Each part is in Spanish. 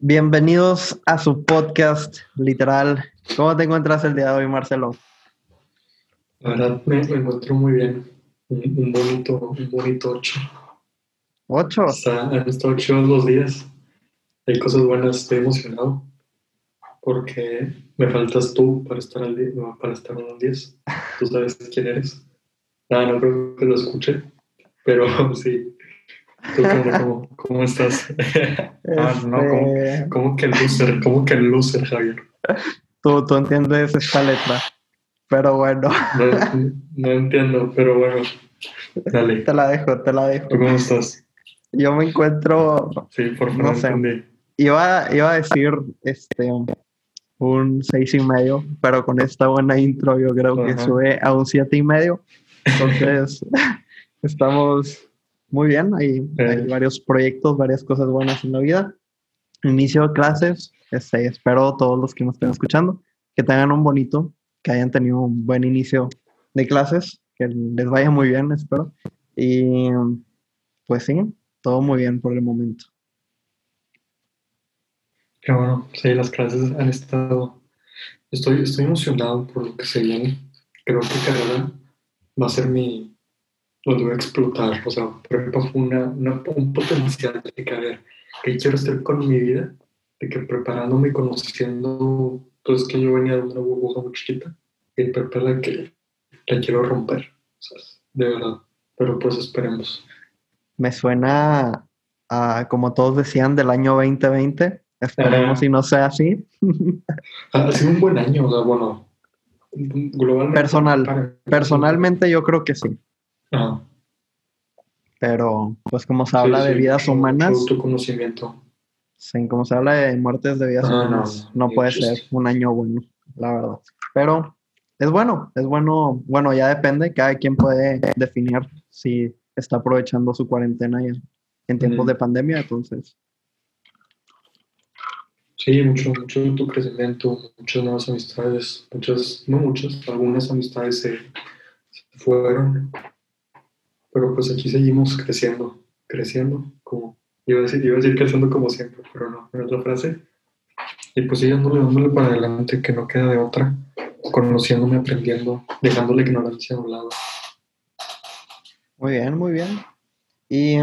Bienvenidos a su podcast, literal. ¿Cómo te encuentras el día de hoy, Marcelo? La verdad me, encuentro muy bien. Un, bonito, un bonito ocho. ¿Ocho? han estado chidos los días. Hay cosas buenas, estoy emocionado. Porque me faltas tú para estar al día, para estar en un 10. Tú sabes quién eres. Nada, no creo que lo escuche. Pero sí, cómo, estás? ah, no, este ¿cómo, que loser? ¿Cómo que loser, Javier? Tú, tú entiendes esta letra, pero bueno. No, entiendo, pero bueno. Dale. Te la dejo, te la dejo. cómo estás? Yo me encuentro. Sí, por favor, no sé. Iba, iba a decir este un seis y medio, pero con esta buena intro yo creo que sube a un siete y medio. Entonces, estamos muy bien, hay, varios proyectos, varias cosas buenas en la vida. Inicio de clases, este, espero todos los que nos estén escuchando que tengan un bonito, que hayan tenido un buen inicio de clases, que les vaya muy bien, espero. Y pues sí, todo muy bien por el momento. Qué bueno, sí, las clases han estado. Estoy, estoy emocionado por lo que se viene. Creo que carrera va a ser mi, lo voy a explotar. O sea, por ejemplo, fue una, un potencial de que, a ver, que quiero estar con mi vida, de que preparándome y conociendo, pues que yo venía de una burbuja muy chiquita, y la que la quiero romper, o sea, de verdad. Pero pues esperemos. Me suena a, como todos decían, del año 2020. Esperemos si no sea así. ha sido un buen año, o sea, bueno, globalmente. Personal, personalmente yo creo que sí. Pero, pues como se habla de vidas humanas... Tu conocimiento. Sí, como se habla de muertes de vidas ah, humanas, no, puede ser un año bueno, la verdad. Pero es bueno, es bueno, bueno, ya depende, cada quien puede definir si está aprovechando su cuarentena en, tiempos de pandemia, entonces. Sí, mucho, mucho tu crecimiento, muchas nuevas amistades, muchas, no muchas, algunas amistades se fueron, pero pues aquí seguimos creciendo, creciendo, como iba a decir, iba a decir creciendo como siempre, pero no, en otra frase. Y pues sí, dándole, dándole para adelante, que no queda de otra, conociéndome, aprendiendo, dejándole ignorancia a un lado. Muy bien, muy bien. Y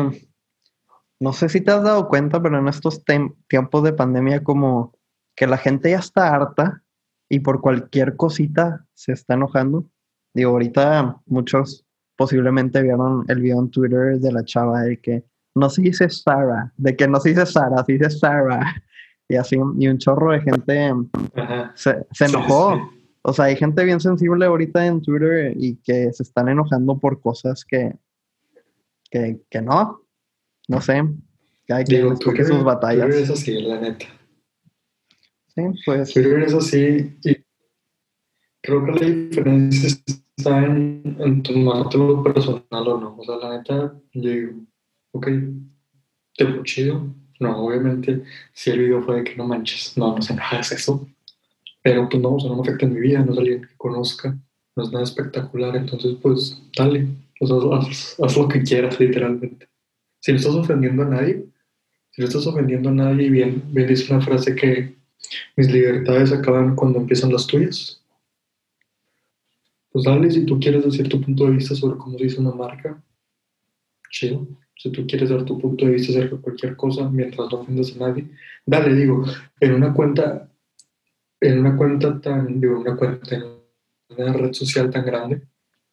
no sé si te has dado cuenta, pero en estos tiempos de pandemia como que la gente ya está harta y por cualquier cosita se está enojando. Digo, ahorita muchos posiblemente vieron el video en Twitter de la chava de que no se dice Sarah, de que no se dice Sara, se dice Sarah. Y así, y un chorro de gente se, enojó. O sea, hay gente bien sensible ahorita en Twitter y que se están enojando por cosas que, que, que no. No sé. Cada quien escoge sus batallas. Twitter es así, la neta. Sí, pues. Twitter es así y creo que la diferencia es está en, en tomártelo personal o no. O sea, la neta, yo digo, ok, te fue chido. No, obviamente, si el video fue de que no manches, no, no se hagas eso. Pero pues no, o sea, no me afecta en mi vida, no es alguien que conozca, no es nada espectacular. Entonces, pues, dale, o sea, haz, lo que quieras, literalmente. Si no estás ofendiendo a nadie, si no estás ofendiendo a nadie, bien, bien dice una frase que mis libertades acaban cuando empiezan las tuyas pues dale, si tú quieres decir tu punto de vista sobre cómo se hizo una marca, chido. Si tú quieres dar tu punto de vista de cualquier cosa mientras no ofendas a nadie, dale, digo, en una cuenta, en una cuenta tan, digo, una cuenta, en una red social tan grande,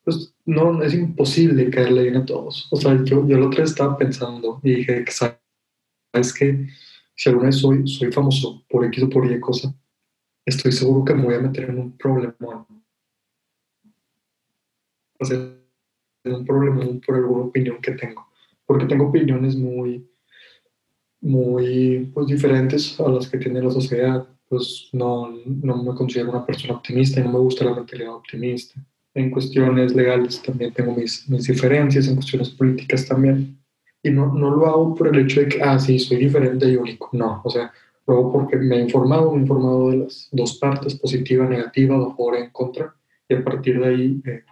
pues no, es imposible caerle bien a todos. O sea, yo, yo la otra vez estaba pensando y dije, ¿sabes que Si alguna vez soy, soy famoso por X o por Y cosa, estoy seguro que me voy a meter en un problema hacer un problema por alguna opinión que tengo, porque tengo opiniones muy, muy pues, diferentes a las que tiene la sociedad. Pues no, no me considero una persona optimista y no me gusta la mentalidad optimista. En cuestiones legales también tengo mis, mis diferencias, en cuestiones políticas también. Y no, no lo hago por el hecho de que, ah, sí, soy diferente y único. No, o sea, lo hago porque me he informado, me he informado de las dos partes, positiva, negativa, de favor en contra, y a partir de ahí eh,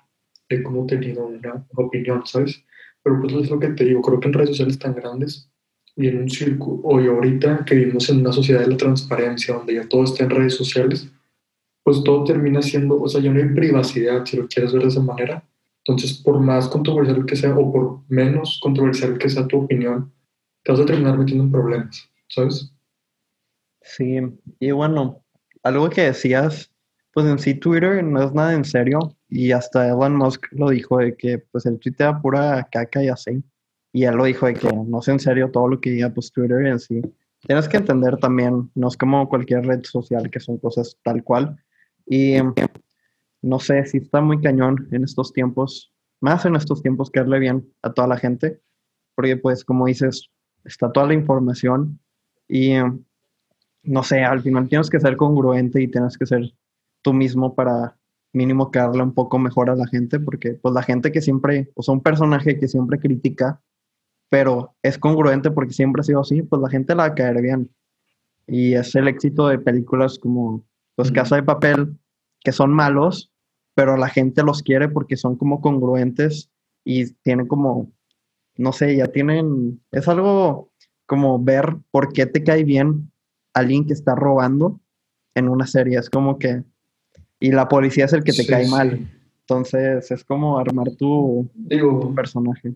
he como tenido una, opinión, ¿sabes? Pero pues es lo que te digo, creo que en redes sociales tan grandes y en un círculo, hoy ahorita que vivimos en una sociedad de la transparencia, donde ya todo está en redes sociales, pues todo termina siendo, o sea, ya no hay privacidad, si lo quieres ver de esa manera. Entonces, por más controversial que sea, o por menos controversial que sea tu opinión, te vas a terminar metiendo en problemas, ¿sabes? Sí, y bueno, algo que decías, pues en sí Twitter no es nada en serio, y hasta Elon Musk lo dijo de que pues el tweet era pura caca y así. Y él lo dijo de que no es en serio todo lo que diga pues Twitter en sí. Tienes que entender también, no es como cualquier red social que son cosas tal cual. Y no sé, si está muy cañón en estos tiempos, más en estos tiempos que darle bien a toda la gente, porque pues como dices, está toda la información y no sé, al final tienes que ser congruente y tienes que ser tú mismo para mínimo quedarle un poco mejor a la gente, porque pues la gente que siempre, o sea, un personaje que siempre critica, pero es congruente porque siempre ha sido así, pues la gente la va a caer bien. Y es el éxito de películas como pues Casa de Papel, que son malos, pero la gente los quiere porque son como congruentes y tienen como, no sé, ya tienen, es algo como ver por qué te cae bien alguien que está robando en una serie. Es como que, y la policía es el que te cae mal. Entonces es como armar tu, digo, personaje.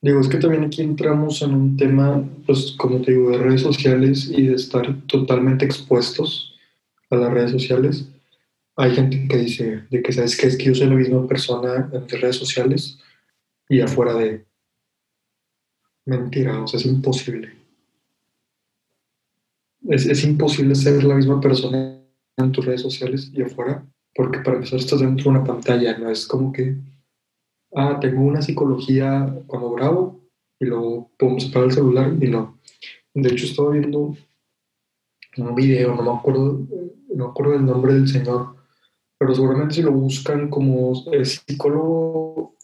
Digo, es que también aquí entramos en un tema, pues como te digo, de redes sociales y de estar totalmente expuestos a las redes sociales. Hay gente que dice de que, ¿sabes que Es que yo soy la misma persona en redes sociales y afuera de... Mentira, o sea, es imposible. Es, es imposible ser la misma persona en tus redes sociales y afuera, porque para empezar estás dentro de una pantalla, no es como que ah, tengo una psicología cuando grabo y luego podemos separar el celular y no. De hecho, estaba viendo un video, no me acuerdo, no me acuerdo del nombre del señor, pero seguramente si lo buscan como el psicólogo,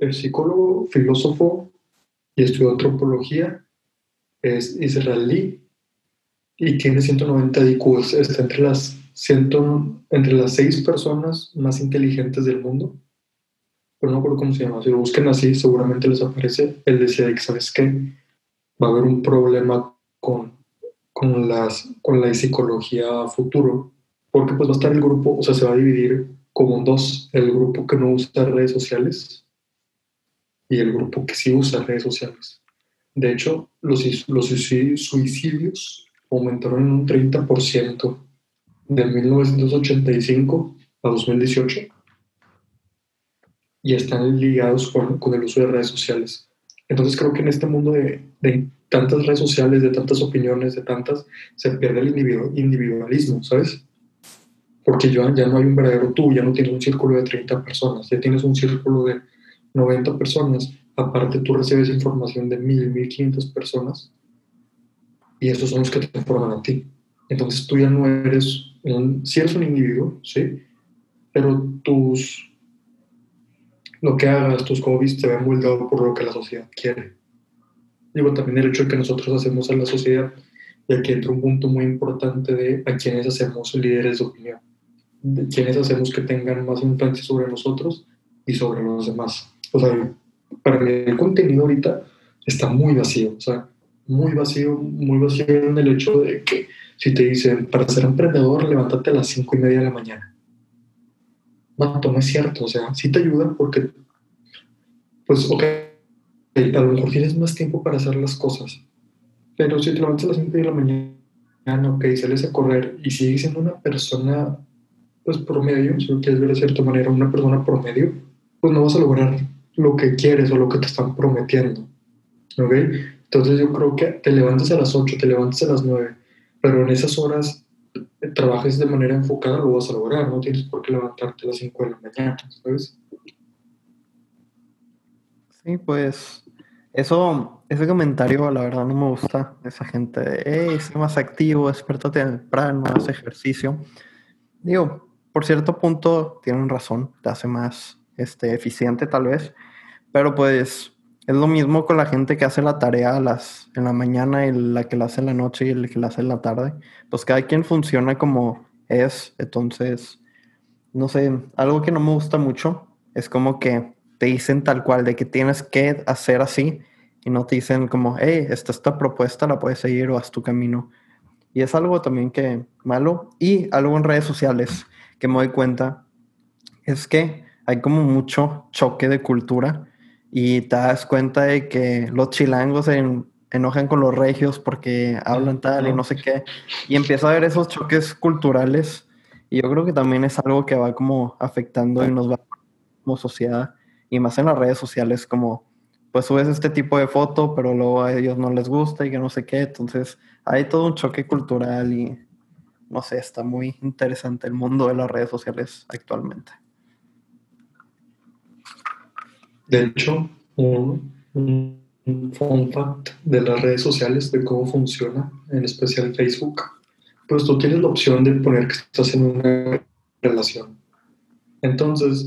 el psicólogo, filósofo y estudió antropología, es israelí y tiene 190 IQ, está entre las, ciento, entre las seis personas más inteligentes del mundo pero no recuerdo cómo se llama. Si lo busquen así, seguramente les aparece. Él decía que, ¿sabes qué? Va a haber un problema con, con, las, con la psicología futuro, porque pues va a estar el grupo, o sea, se va a dividir como en dos, el grupo que no usa redes sociales y el grupo que sí usa redes sociales. De hecho, los, los suicidios aumentaron en un 30% de 1985 a 2018 y están ligados con, con, el uso de redes sociales. Entonces creo que en este mundo de, de, tantas redes sociales, de tantas opiniones, de tantas, se pierde el individualismo, ¿sabes? Porque ya, ya no hay un verdadero tú, ya no tienes un círculo de 30 personas, ya tienes un círculo de 90 personas. Aparte tú recibes información de 1000, 1500 personas y esos son los que te forman a ti. Entonces tú ya no eres, si eres un individuo, ¿sí? Pero tus lo que hagas, tus hobbies, te ven moldeado por lo que la sociedad quiere. Digo, también el hecho de que nosotros hacemos a la sociedad, y aquí entra un punto muy importante de a quienes hacemos líderes de opinión, de quienes hacemos que tengan más influencia sobre nosotros y sobre los demás. O sea, para mí el contenido ahorita está muy vacío, o sea, muy vacío, muy vacío en el hecho de que si te dicen, para ser emprendedor, levántate a las cinco y media de la mañana no, no es cierto, o sea, sí te ayuda porque, pues, ok, a lo mejor tienes más tiempo para hacer las cosas, pero si te levantas a las 5 de la mañana, ok, sales a correr y sigues siendo una persona, pues, promedio, si lo quieres ver de cierta manera, una persona promedio, pues no vas a lograr lo que quieres o lo que te están prometiendo, ¿ok? Entonces yo creo que te levantas a las 8, te levantas a las 9, pero en esas horas trabajes de manera enfocada, lo vas a lograr. No tienes por qué levantarte a las 5 de la mañana, ¿sabes? Sí, pues eso, ese comentario, la verdad, no me gusta. Esa gente de, hey, más activo, despertate temprano, haz ejercicio. Digo, por cierto punto, tienen razón, te hace más este, eficiente tal vez, pero pues es lo mismo con la gente que hace la tarea las, en la mañana y la que la hace en la noche y el que la hace en la tarde. Pues cada quien funciona como es. Entonces, no sé, algo que no me gusta mucho es como que te dicen tal cual de que tienes que hacer así y no te dicen como, hey, esta, esta propuesta la puedes seguir o haz tu camino. Y es algo también que malo. Y algo en redes sociales que me doy cuenta es que hay como mucho choque de cultura y te das cuenta de que los chilangos se enojan con los regios porque hablan tal y no sé qué. Y empieza a haber esos choques culturales. Y yo creo que también es algo que va como afectando y nos va como sociedad. Y más en las redes sociales como pues subes este tipo de foto, pero luego a ellos no les gusta y que no sé qué. Entonces hay todo un choque cultural y no sé, está muy interesante el mundo de las redes sociales actualmente. De hecho, un, fun fact de las redes sociales, de cómo funciona, en especial Facebook, pues tú tienes la opción de poner que estás en una relación. Entonces,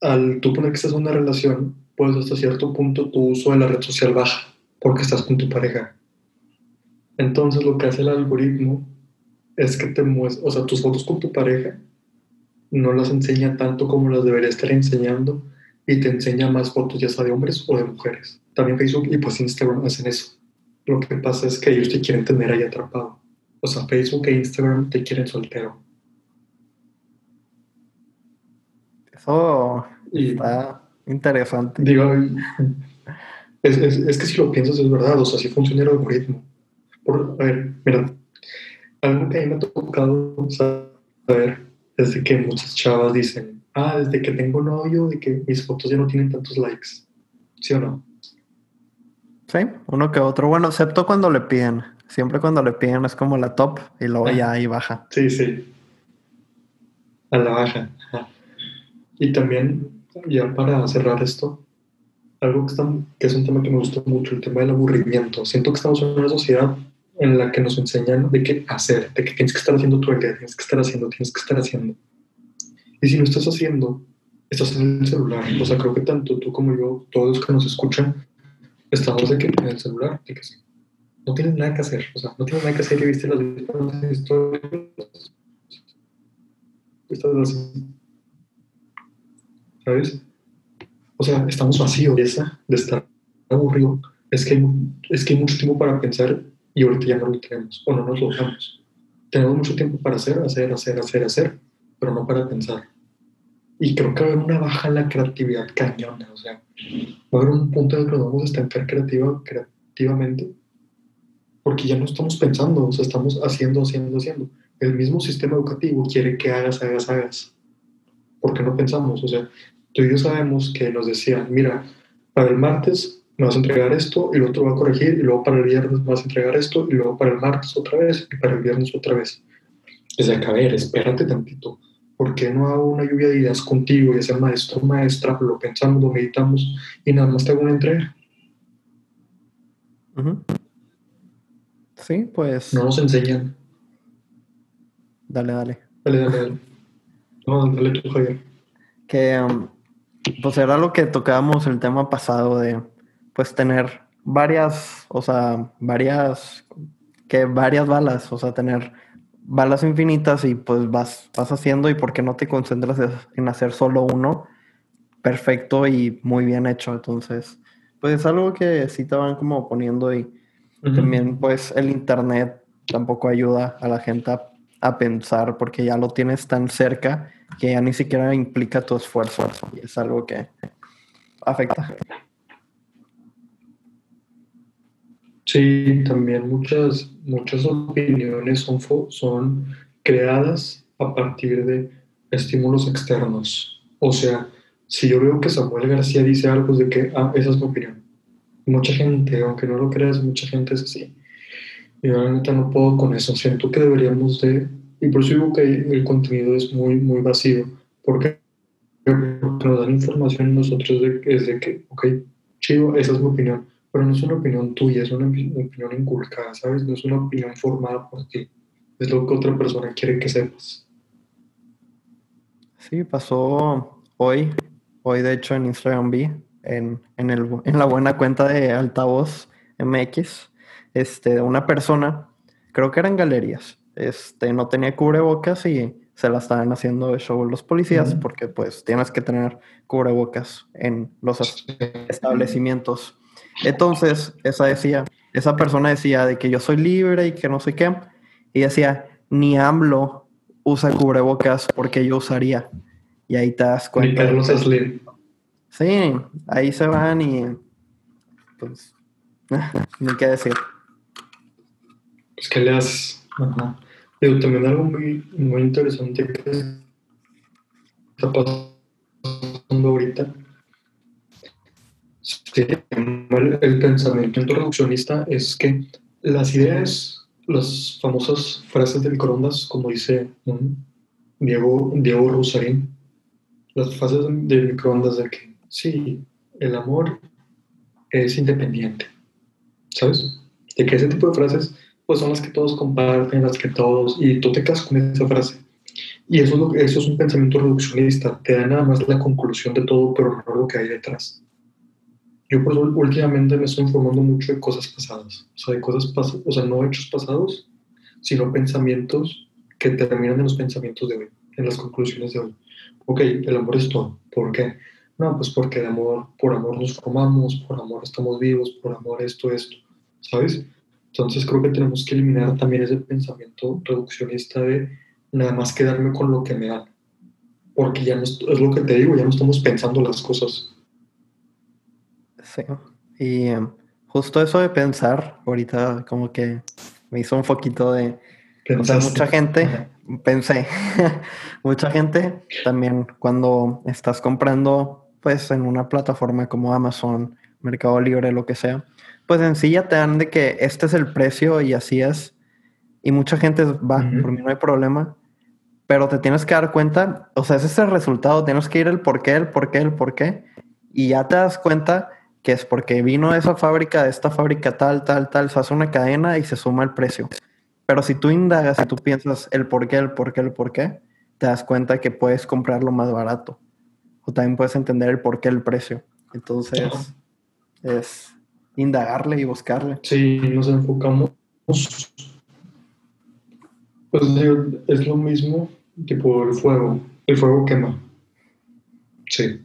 al tú poner que estás en una relación, pues hasta cierto punto tu uso de la red social baja porque estás con tu pareja. Entonces lo que hace el algoritmo es que te muestra, o sea, tus fotos con tu pareja no las enseña tanto como las debería estar enseñando y te enseña más fotos ya sea de hombres o de mujeres. También Facebook y pues Instagram hacen eso. Lo que pasa es que ellos te quieren tener ahí atrapado. O sea, Facebook e Instagram te quieren soltero. Eso está Interesante. Digo, es, es, que si lo piensas es verdad, o sea, así funciona el algoritmo. Por, a ver, mira, algo que a mí me ha tocado saber es de que muchas chavas dicen, ah, desde que tengo novio, de que mis fotos ya no tienen tantos likes. ¿Sí o no? Sí, uno que otro. Bueno, excepto cuando le piden. Siempre cuando le piden es como la top y luego ya ahí baja. Sí, sí. A la baja. Y también ya para cerrar esto, algo que, que, es un tema que me gusta mucho, el tema del aburrimiento. Siento que estamos en una sociedad en la que nos enseñan de qué hacer, de que tienes que estar haciendo el día, tienes que estar haciendo, tienes que estar haciendo. Y si no estás haciendo, estás en el celular. O sea, creo que tanto tú como yo, todos los que nos escuchan, estamos de que en el celular, no tienes nada que hacer. O sea, no tienes nada que hacer y viste las historias. ¿sabes? O sea, estamos vacíos de, esa, de estar aburrido. Es que, hay, es que mucho tiempo para pensar y ahorita ya no lo tenemos o no nos lo damos. Tenemos mucho tiempo para hacer, hacer, hacer, hacer, hacer, pero no para pensar. Y creo que va a haber una baja en la creatividad cañona. O sea, va a haber un punto en el que nos vamos a estancar creativa, creativamente porque ya no estamos pensando, o sea, estamos haciendo, haciendo, haciendo. El mismo sistema educativo quiere que hagas, hagas, hagas. porque no pensamos? O sea, tú y yo sabemos que nos decían, mira, para el martes me vas a entregar esto y lo otro va a corregir y luego para el viernes me vas a entregar esto y luego para el martes otra vez y para el viernes otra vez. Es de a ver, espérate tantito. ¿Por qué no hago una lluvia de ideas contigo y ese maestro maestra lo pensamos, lo meditamos y nada más te hago una entrega? Sí, pues. No nos enseñan. Dale, dale. Dale, dale, dale. No, dale tú, Javier. Que um, pues era lo que tocábamos el tema pasado de pues tener varias, o sea, varias, que varias balas, o sea, tener balas infinitas y pues vas, vas haciendo y por qué no te concentras en hacer solo uno perfecto y muy bien hecho. Entonces, pues es algo que sí te van como poniendo y también pues el internet tampoco ayuda a la gente a, a pensar porque ya lo tienes tan cerca que ya ni siquiera implica tu esfuerzo y es algo que afecta. Sí, también muchas, muchas opiniones son, son creadas a partir de estímulos externos. O sea, si yo veo que Samuel García dice algo de que, ah, esa es mi opinión. Mucha gente, aunque no lo creas, mucha gente es así. Y realmente no puedo con eso. Siento que deberíamos de y por eso que el contenido es muy, muy vacío, porque, nos dan información nosotros de, es de que, ok, chido, esa es mi opinión, pero no es una opinión tuya, es una opinión inculcada, ¿sabes? No es una opinión formada por ti, es lo que otra persona quiere que sepas. Sí, pasó hoy, hoy de hecho en Instagram vi, en, en, el, en la buena cuenta de Altavoz MX, este, una persona, creo que eran galerías, este, no tenía cubrebocas y se la estaban haciendo de show los policías porque pues tienes que tener cubrebocas en los establecimientos. Entonces, esa decía, esa persona decía de que yo soy libre y que no sé qué. Y decía, ni AMLO usa cubrebocas porque yo usaría. Y ahí te das cuenta. Ni Carlos Slim. Sí, ahí se van y pues ni qué decir. Pues qué le haces. Ajá. Pero también algo muy, muy interesante que está pasando ahorita. El, el pensamiento reduccionista es que las ideas, las famosas frases de microondas, como dice Diego, Diego Rosarín, las frases de microondas de que sí, el amor es independiente, ¿sabes? De que ese tipo de frases pues son las que todos comparten, las que todos, y tú te casas con esa frase. Y eso es, lo, eso es un pensamiento reduccionista, te da nada más la conclusión de todo, pero no lo que hay detrás. Yo por eso últimamente me estoy informando mucho de cosas pasadas, o sea, de cosas pasadas, o sea, no hechos pasados, sino pensamientos que terminan en los pensamientos de hoy, en las conclusiones de hoy. Ok, el amor es todo. ¿Por qué? No, pues porque de amor, por amor nos formamos, por amor estamos vivos, por amor esto, esto, ¿sabes? Entonces creo que tenemos que eliminar también ese pensamiento reduccionista de nada más quedarme con lo que me dan. Porque ya no es, lo que te digo, ya no estamos pensando las cosas. Sí. Y em, justo eso de pensar, ahorita como que me hizo un poquito de... O sea, mucha gente, pensé, mucha gente también cuando estás comprando pues en una plataforma como Amazon, Mercado Libre, lo que sea, pues en sí ya te dan de que este es el precio y así es. Y mucha gente va, por mí no hay problema. Pero te tienes que dar cuenta, o sea, ese es el resultado. Tienes que ir el por qué, el por qué, el por qué. Y ya te das cuenta que es porque vino esa fábrica, de esta fábrica tal, tal, tal, se hace una cadena y se suma el precio. Pero si tú indagas y tú piensas el por qué, el por qué, el por qué, te das cuenta que puedes comprarlo más barato. O también puedes entender el por qué, el precio. Entonces, es, indagarle y buscarle. Sí, nos enfocamos. Pues es lo mismo tipo el fuego. El fuego quema. Sí.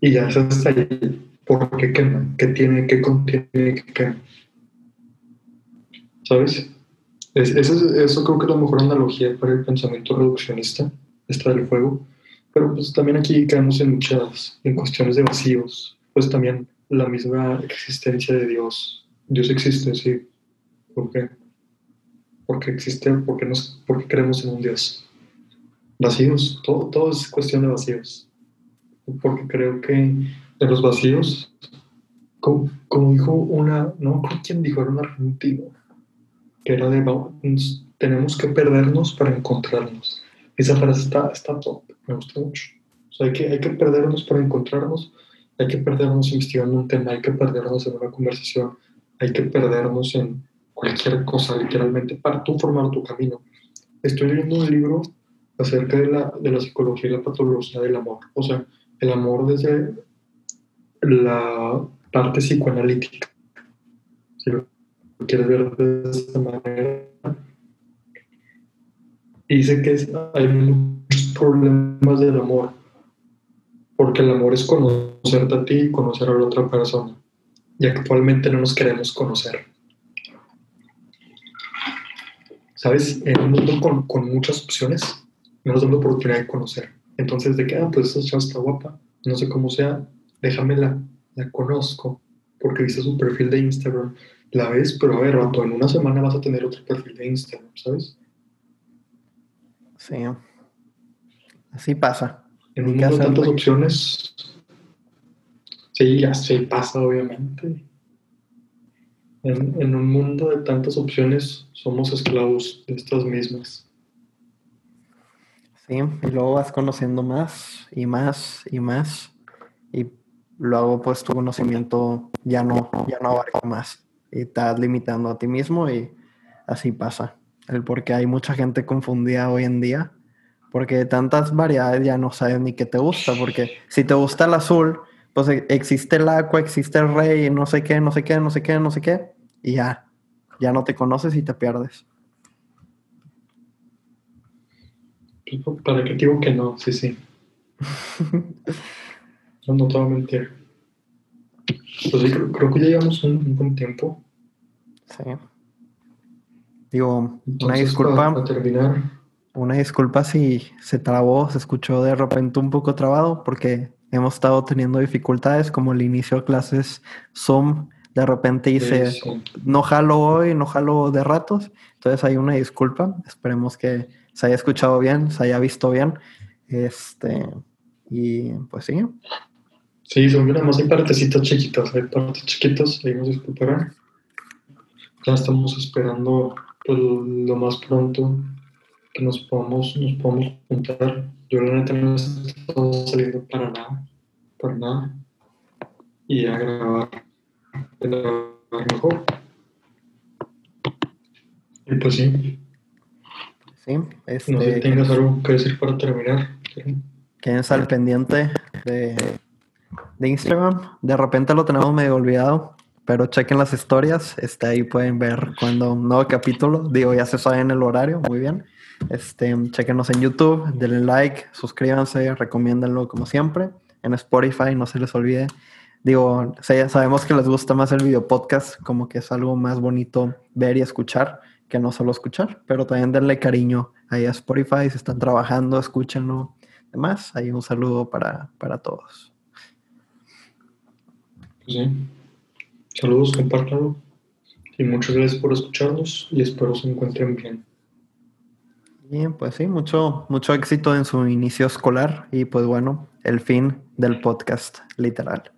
Y ya se está ahí. ¿Por qué quema? ¿Qué tiene? ¿Qué contiene? ¿Qué? ¿Sabes? eso, eso creo que es la mejor analogía para el pensamiento reduccionista, esta del fuego. Pero pues también aquí caemos en muchas, en cuestiones de vacíos. Pues también la misma existencia de Dios. Dios existe, sí. ¿Por qué? Porque existe, porque, nos, porque creemos en un Dios. Vacíos, todo, todo es cuestión de vacíos. Porque creo que en los vacíos, como, dijo una, no quién dijo, era un argentino, que era de, tenemos que perdernos para encontrarnos. Esa frase está, está top, me gusta mucho. O sea, hay que, hay que perdernos para encontrarnos hay que perdernos investigando un tema, hay que perdernos en una conversación, hay que perdernos en cualquier cosa, literalmente, para tú formar tu camino. Estoy leyendo un libro acerca de la, de la psicología y la patología del amor. O sea, el amor desde la parte psicoanalítica. Si lo quieres ver de esta manera. Dice que hay muchos problemas del amor porque el amor es conocerte a ti y conocer a la otra persona. Y actualmente no nos queremos conocer. ¿Sabes? En un mundo con, con muchas opciones, no nos damos la oportunidad de conocer. Entonces, de que, ah, pues esa chava está guapa, no sé cómo sea, déjamela, la conozco, porque viste su perfil de Instagram, la ves, pero a ver, rato, en una semana vas a tener otro perfil de Instagram, ¿sabes? Sí. Así pasa. En un mundo de tantas opciones, sí, ya se pasa, obviamente. En, en, un mundo de tantas opciones, somos esclavos de estas mismas. Sí, y luego vas conociendo más y más y más. Y luego, pues, tu conocimiento ya no, ya no abarca más. Y estás limitando a ti mismo y así pasa. El porque hay mucha gente confundida hoy en día porque de tantas variedades ya no sabes ni qué te gusta, porque si te gusta el azul, pues e, existe el agua, existe el rey, no sé qué, no sé qué, no sé qué, no sé qué, y ya, ya no te conoces y te pierdes. ¿Para qué digo que no? Sí, sí. no, no te voy a mentir. Pues sí, creo, creo que ya llevamos un, un buen tiempo. Sí. Digo, una disculpa. Para, para terminar, Una disculpa si se trabó, se escuchó de repente un poco trabado, porque hemos estado teniendo dificultades, como el inicio de clases Zoom, de repente hice, sí, sí. no jalo hoy, no jalo de ratos, entonces hay una disculpa, esperemos que se haya escuchado bien, se haya visto bien, este, y pues sí, Sí, según yo, nada más hay partecitas chiquitas, hay partes chiquitas, ahí nos disculparán. Ya estamos esperando pues, lo más pronto que nos podamos, nos podamos juntar. Yo la neta no estado saliendo para nada, para nada. Y a grabar, a grabar mejor. Y pues sí, sí, no sé si este, tengas algo que decir para terminar. quédense al pendiente de, de Instagram. De repente lo tenemos medio olvidado, pero chequen las historias. Este, ahí pueden ver cuando un nuevo capítulo. Digo, ya se sabe en el horario, muy bien. Este, chequenos en YouTube, denle like, suscríbanse, recomiéndenlo como siempre. En Spotify, no se les olvide. Digo, sabemos que les gusta más el video podcast, como que es algo más bonito ver y escuchar que no solo escuchar, pero también denle cariño ahí a Spotify, si están trabajando, escúchenlo. Demás, ahí un saludo para, para todos. Sí. Saludos, compártanlo. Y muchas gracias por escucharnos y espero se encuentren bien. Y pues sí, mucho, mucho éxito en su inicio escolar y pues bueno, el fin del podcast, literal.